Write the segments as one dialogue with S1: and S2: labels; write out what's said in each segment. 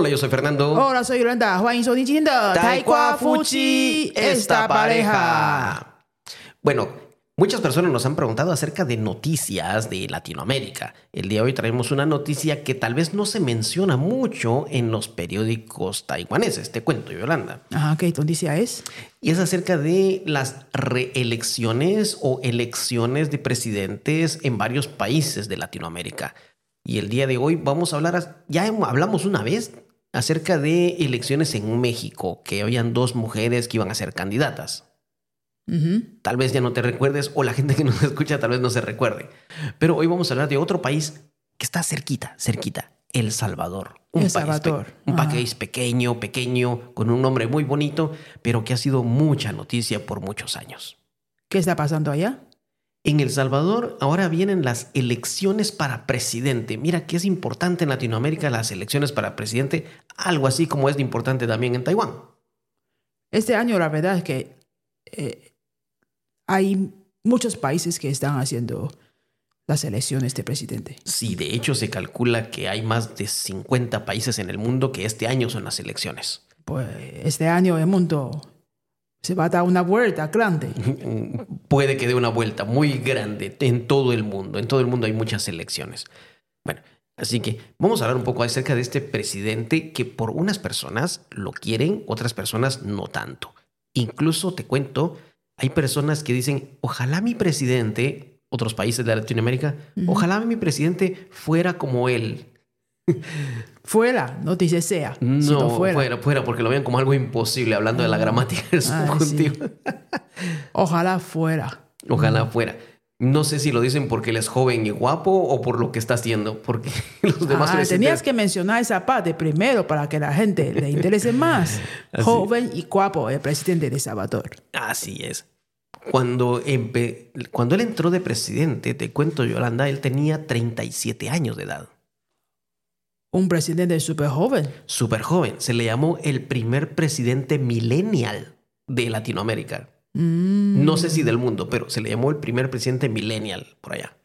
S1: Hola, yo soy Fernando.
S2: Hola, soy Yolanda. Juan, soy Taikwa Fuchi, esta pareja.
S1: Bueno, muchas personas nos han preguntado acerca de noticias de Latinoamérica. El día de hoy traemos una noticia que tal vez no se menciona mucho en los periódicos taiwaneses. Te cuento, Yolanda.
S2: Ah, Ajá, ¿qué noticia es?
S1: Y es acerca de las reelecciones o elecciones de presidentes en varios países de Latinoamérica. Y el día de hoy vamos a hablar, ya hablamos una vez acerca de elecciones en México, que habían dos mujeres que iban a ser candidatas. Tal vez ya no te recuerdes o la gente que nos escucha tal vez no se recuerde. Pero hoy vamos a hablar de otro país que está cerquita, cerquita, El Salvador. Un
S2: El
S1: país
S2: Salvador.
S1: un país pequeño, pequeño, con un nombre muy bonito, pero que ha sido mucha noticia por muchos años.
S2: ¿Qué está pasando allá?
S1: En El Salvador ahora vienen las elecciones para presidente. Mira que es importante en Latinoamérica las elecciones para presidente, algo así como es de importante también en Taiwán.
S2: Este año la verdad es que eh, hay muchos países que están haciendo las elecciones de presidente.
S1: Sí, de hecho se calcula que hay más de 50 países en el mundo que este año son las elecciones.
S2: Pues este año el mundo se va a dar una vuelta grande.
S1: Puede que dé una vuelta muy grande en todo el mundo. En todo el mundo hay muchas elecciones. Bueno, así que vamos a hablar un poco acerca de este presidente que por unas personas lo quieren, otras personas no tanto. Incluso te cuento, hay personas que dicen, ojalá mi presidente, otros países de Latinoamérica, ojalá mi presidente fuera como él.
S2: Fuera, no dice sea,
S1: No,
S2: sino
S1: fuera.
S2: fuera.
S1: fuera, porque lo ven como algo imposible, hablando de la gramática del
S2: Ay,
S1: subjuntivo.
S2: Ojalá fuera.
S1: Ojalá fuera. No sé si lo dicen porque él es joven y guapo o por lo que está haciendo, porque los demás
S2: Ah, tenías que mencionar esa parte primero para que la gente le interese más.
S1: Así.
S2: Joven y guapo, el presidente de Salvador.
S1: Así es. Cuando, empe- cuando él entró de presidente, te cuento, Yolanda, él tenía 37 años de edad.
S2: Un presidente súper joven.
S1: Súper joven. Se le llamó el primer presidente millennial de Latinoamérica.
S2: Mm,
S1: No sé si del mundo, pero se le llamó el primer presidente millennial por allá.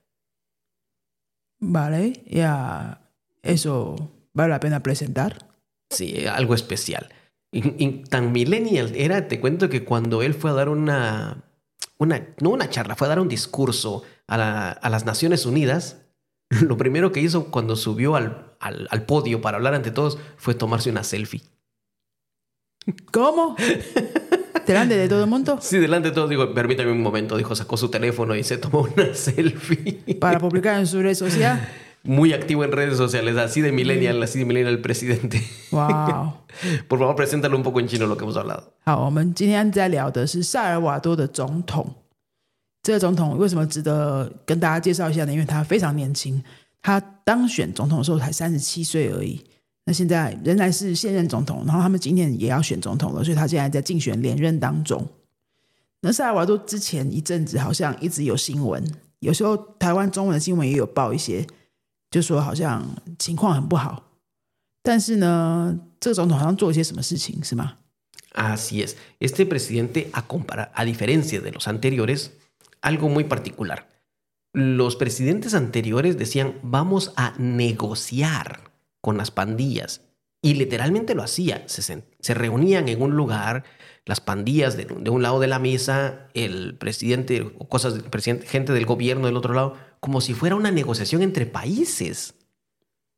S2: Vale, ya. Eso vale la pena presentar.
S1: Sí, algo especial. Y- y tan millennial era, te cuento que cuando él fue a dar una, una no una charla, fue a dar un discurso a, la- a las Naciones Unidas, lo primero que hizo cuando subió al, al, al podio para hablar ante todos fue tomarse una selfie.
S2: ¿Cómo? ¿Delante de todo el mundo?
S1: Sí, delante de todos, digo, permítame un momento, dijo, sacó su teléfono y se tomó una selfie.
S2: Para publicar en su red social.
S1: Muy activo en redes sociales, así de millennial, así de millennial el presidente.
S2: Wow.
S1: Por favor, preséntalo un poco en chino lo que hemos hablado.
S2: 好，我们今天在聊的是萨尔瓦多的总统。 这个总统为什么值得跟大家介绍一下呢？因为他非常年轻，他当选总统的时候才三十七岁而已。那现在仍然是现任总统，然后他们今年也要选总统了，所以他现在在竞选连任当中。那萨尔瓦多之前一阵子好像一直有新闻，有时候台湾中文的新闻也有报一些，就说好像情况很不好。但是呢，这个总统好像做了些什么事情，是吗
S1: ？Así es. Este presidente, a, compara- a diferencia de los anteriores, algo muy particular. Los presidentes anteriores decían, vamos a negociar con las pandillas. Y literalmente lo hacía. Se, reunían en un lugar, las pandillas de, de un lado de la mesa, el presidente o cosas, presidente, gente del gobierno del otro lado, como si fuera una negociación entre países.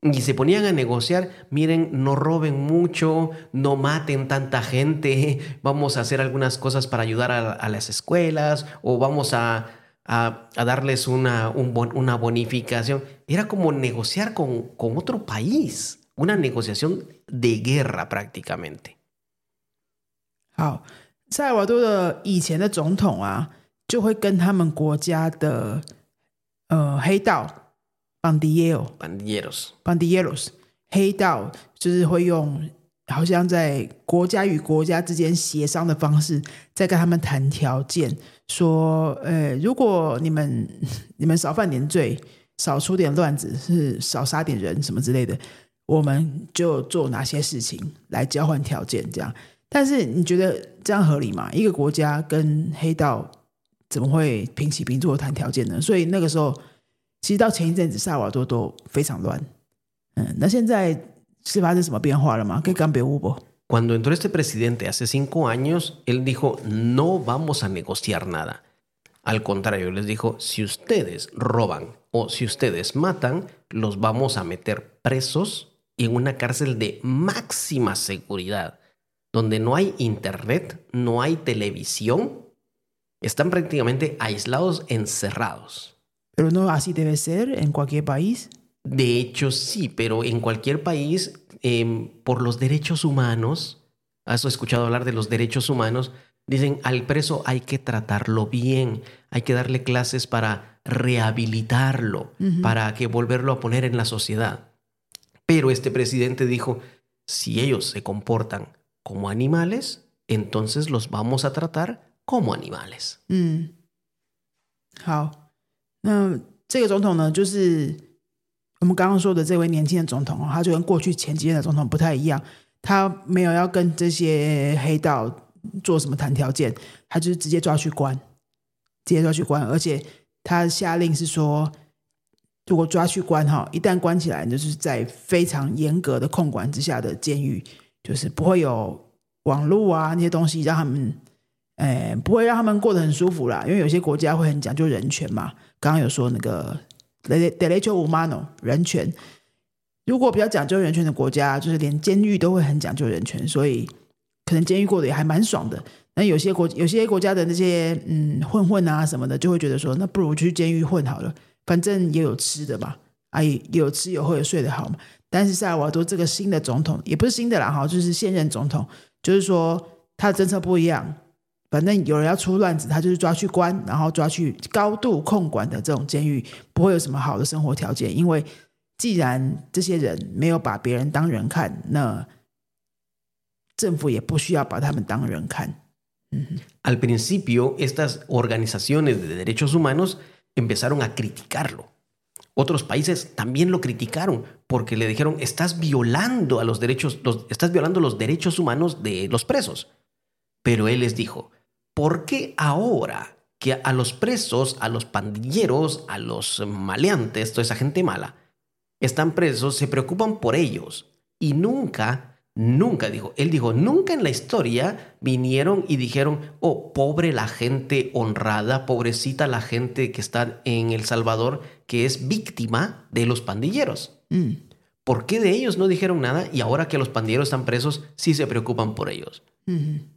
S1: Y se ponían a negociar, miren, no roben mucho, no maten tanta gente, vamos a hacer algunas cosas para ayudar a, a las escuelas o vamos a, a- a darles una, un bon- una bonificación. Era como negociar con, con otro país, una negociación de guerra prácticamente.
S2: 好，萨尔瓦多的以前的总统啊，就会跟他们国家的呃黑道 邦迪耶尔
S1: Pandilleros.
S2: 邦迪耶罗斯黑道，就是会用好像在国家与国家之间协商的方式，在跟他们谈条件，说呃，如果你们你们少犯点罪，少出点乱子，是少杀点人什么之类的，我们就做哪些事情来交换条件，这样。但是你觉得这样合理吗？一个国家跟黑道怎么会平起平坐谈条件呢？所以那个时候，其实到前一阵子萨尔瓦多都非常乱。嗯，那现在 是发生什么变化了吗？可以讲别屋不？
S1: Cuando entró este presidente hace cinco años, él dijo, no vamos a negociar nada. Al contrario, les dijo, si ustedes roban o si ustedes matan, los vamos a meter presos y en una cárcel de máxima seguridad, donde no hay internet, no hay televisión, están prácticamente aislados, encerrados.
S2: Pero no así debe ser en cualquier país.
S1: De hecho, sí, pero en cualquier país, eh, por los derechos humanos, has escuchado hablar de los derechos humanos, dicen al preso hay que tratarlo bien, hay que darle clases para rehabilitarlo, para que volverlo a poner en la sociedad. Pero este presidente dijo, si ellos se comportan como animales, entonces los vamos a tratar como animales.
S2: 嗯，好，那这个总统呢，就是我们刚刚说的这位年轻的总统哦，他就跟过去前几任的总统不太一样，他没有要跟这些黑道做什么谈条件，他就是直接抓去关，直接抓去关，而且他下令是说，如果抓去关哈，一旦关起来，就是在非常严格的控管之下的监狱，就是不会有网络啊那些东西让他们。哎，不会让他们过得很舒服啦，因为有些国家会很讲究人权嘛。刚刚有说那个 derecho humano 人权，如果比较讲究人权的国家，就是连监狱都会很讲究人权，所以可能监狱过得也还蛮爽的。那有些国有些国家的那些嗯混混啊什么的，就会觉得说，那不如去监狱混好了，反正也有吃的嘛，啊有吃有喝有睡得好嘛。但是萨尔瓦多这个新的总统也不是新的啦哈，就是现任总统，就是说他的政策不一样。反正有人要出乱子，他就是抓去关，然后抓去高度控管的这种监狱，不会有什么好的生活条件。因为既然这些人没有把别人当人看，那政府也不需要把他们当人看。
S1: Al principio, estas organizaciones de derechos humanos empezaron a criticarlo. Otros países también lo criticaron porque le dijeron, estás violando a los derechos, los, estás violando los derechos humanos de los presos. Pero él les dijo, ¿por qué ahora que a los presos, a los pandilleros, a los maleantes, toda esa gente mala, están presos, se preocupan por ellos? Y nunca Nunca dijo, él dijo, nunca en la historia vinieron y dijeron, oh, pobre la gente honrada, pobrecita la gente que está en El Salvador, que es víctima de los pandilleros.
S2: 嗯
S1: ¿Por qué de ellos no dijeron nada y ahora que los pandilleros están presos, sí se preocupan por ellos?
S2: 嗯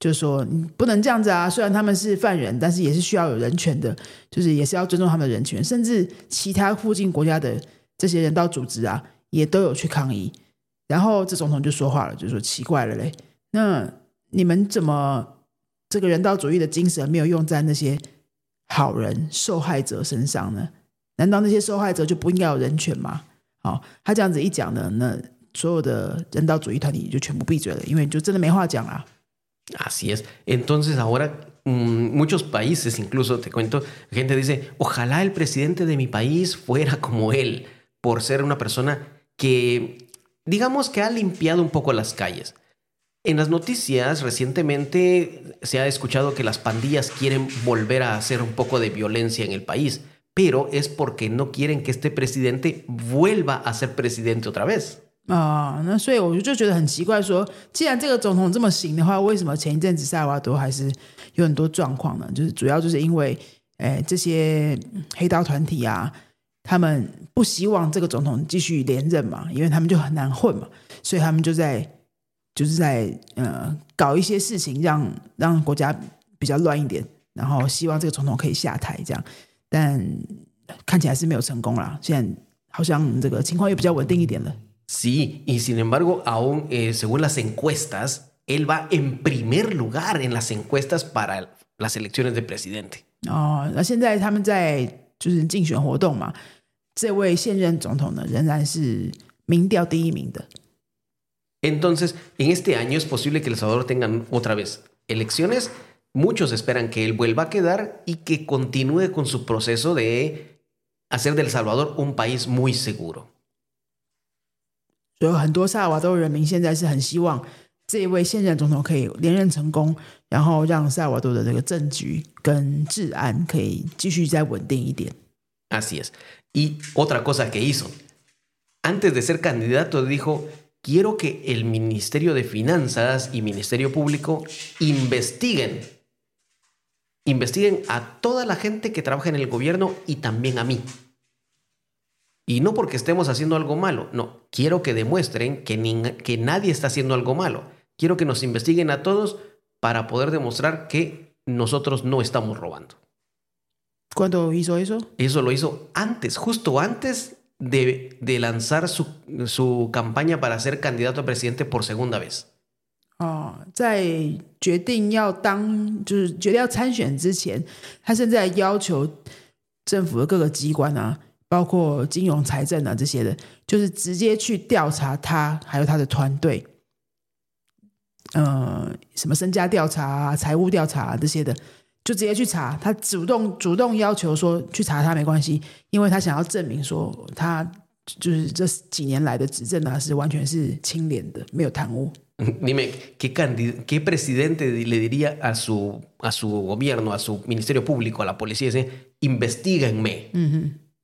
S2: 就说你不能这样子啊！虽然他们是犯人，但是也是需要有人权的，就是也是要尊重他们的人权。甚至其他附近国家的这些人道组织啊，也都有去抗议。然后这总统就说话了，就说奇怪了嘞，那你们怎么这个人道主义的精神没有用在那些好人受害者身上呢？难道那些受害者就不应该有人权吗？好，他这样子一讲呢，那所有的人道主义团体就全部闭嘴了，因为就真的没话讲了。
S1: Así es. Entonces ahora mmm, muchos países, incluso te cuento, gente dice, ojalá el presidente de mi país fuera como él, por ser una persona que, digamos que ha limpiado un poco las calles. En las noticias recientemente se ha escuchado que las pandillas quieren volver a hacer un poco de violencia en el país, pero es porque no quieren que este presidente vuelva a ser presidente otra vez.
S2: 啊、那所以我就觉得很奇怪说既然这个总统这么行的话，为什么前一阵子萨尔瓦多还是有很多状况呢？就是主要就是因为，诶，这些黑道团体啊，他们不希望这个总统继续连任嘛，因为他们就很难混嘛，所以他们就在就是在呃搞一些事情让，让国家比较乱一点，然后希望这个总统可以下台这样，但看起来是没有成功啦。现在好像这个情况又比较稳定一点了。
S1: Sí, y sin embargo, aún eh, según las encuestas, él va en primer lugar en las encuestas para las elecciones de presidente.
S2: 哦，那现在他们在就是竞选活动嘛，这位现任总统呢仍然是民调第一名的。
S1: Entonces, en este año es posible que El Salvador tengan otra vez elecciones muchos esperan que él vuelva a quedar y que continúe con su proceso de hacer del Salvador un país muy seguro.
S2: 所以很多萨尔瓦多人民现在是很希望这一位现任总统可以连任成功，然后让萨尔瓦多的这个政局跟治安可以继续再稳定一点。
S1: Así es. Y otra cosa que hizo, antes de ser candidato dijo, quiero que el Ministerio de Finanzas y Ministerio Público investiguen, investiguen a toda la gente que trabaja en el gobierno y también a mí. Y no porque estemos haciendo algo malo, no, quiero que demuestren que, nin- que nadie está haciendo algo malo. Quiero que nos investiguen a todos para poder demostrar que nosotros no estamos robando.
S2: ¿Cuándo hizo eso？
S1: Eso lo hizo antes, justo antes de, de lanzar su, su campaña para ser candidato a presidente por segunda vez.
S2: 哦，在决定要当就是决定要参选之前，他现在要求政府的各个机关啊， 包括金融、财政啊这些的，就是直接去调查他还有他的团队，呃，什么身家调查啊、财务调查啊这些的，就直接去查。他主动主动要求说去查他没关系，因为他想要证明说他就是这几年来的执政啊是完全是清廉的，没有贪污。
S1: Dime, ¿qué, presidente le diría a su, a su gobierno, a su ministerio público, a la policía, dice, investiguenme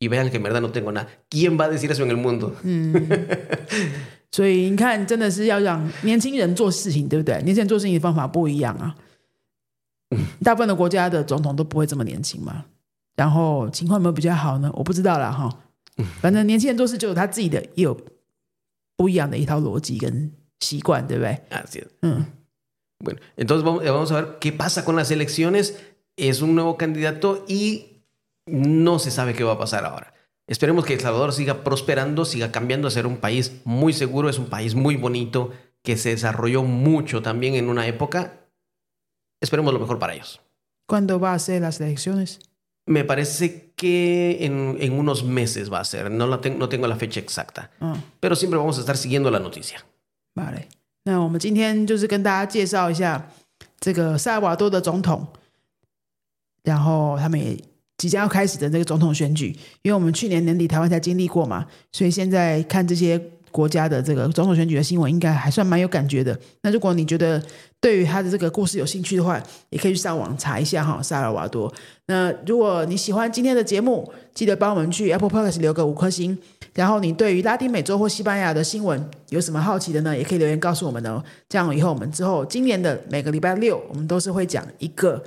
S1: y vean que en verdad no tengo nada? ¿Quién va a decir eso en el mundo?
S2: 所以你看，真的是要让年轻人做事情，对不对？年轻人做事情的方法不一样啊。大部分的国家的总统都不会这么年轻嘛。然后情况有没有比较好呢？我不知道啦哈。反正年轻人做事就有他自己的，也有不一样的一套逻辑跟习惯，对不对？
S1: Así es.
S2: 嗯，
S1: Bueno, entonces vamos, vamos a ver qué pasa con las elecciones. Es un nuevo candidato y no se sabe qué va a pasar ahora. Esperemos que El Salvador siga prosperando, siga cambiando a ser un país muy seguro, es un país muy bonito, que se desarrolló mucho también en una época. Esperemos lo mejor para ellos.
S2: ¿Cuándo va a ser las elecciones？
S1: Me parece que en, en unos meses va a ser, no, la ten- no tengo la fecha exacta,
S2: 嗯，
S1: pero siempre vamos a estar siguiendo la noticia.
S2: 好嘞。那我们今天就是跟大家介绍一下这个萨尔瓦多的总统，然后他们也 即将要开始的这个总统选举，因为我们去年年底台湾才经历过嘛，所以现在看这些国家的这个总统选举的新闻，应该还算蛮有感觉的。那如果你觉得对于他的这个故事有兴趣的话，也可以去上网查一下哈，萨尔瓦多。那如果你喜欢今天的节目，记得帮我们去 Apple Podcast 留个五颗星。然后你对于拉丁美洲或西班牙的新闻有什么好奇的呢？也可以留言告诉我们哦。这样以后我们之后今年的每个礼拜六，我们都是会讲一个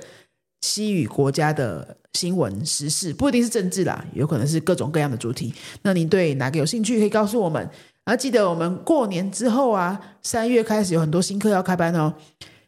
S2: 西语国家的新闻时事，不一定是政治啦，有可能是各种各样的主题。那你对哪个有兴趣，可以告诉我们。然后记得我们过年之后啊，三月开始有很多新课要开班哦。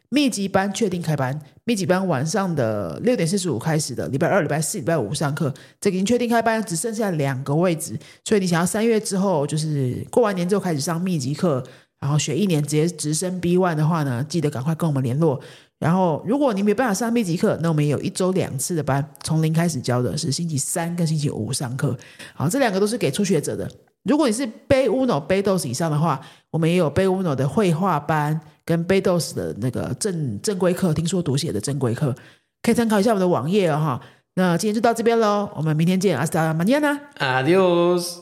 S2: 密集班确定开班，密集班晚上的六点四十五开始的，礼拜二、礼拜四、礼拜五上课，这个已经确定开班，只剩下两个位置，所以你想要三月之后，就是过完年之后开始上密集课，然后学一年直接直升 B one 的话呢，记得赶快跟我们联络。然后，如果你没办法上密集课，那我们也有一周两次的班，从零开始教的是星期三跟星期五上课。好，这两个都是给初学者的。如果你是背 Uno 背 dos 以上的话，我们也有背 Uno 的绘画班跟背 dos 的那个正正规课，听说读写的正规课，可以参考一下我们的网页哦哈。那今天就到这边喽，我们明天见，阿斯达马尼亚呢。
S1: Adiós.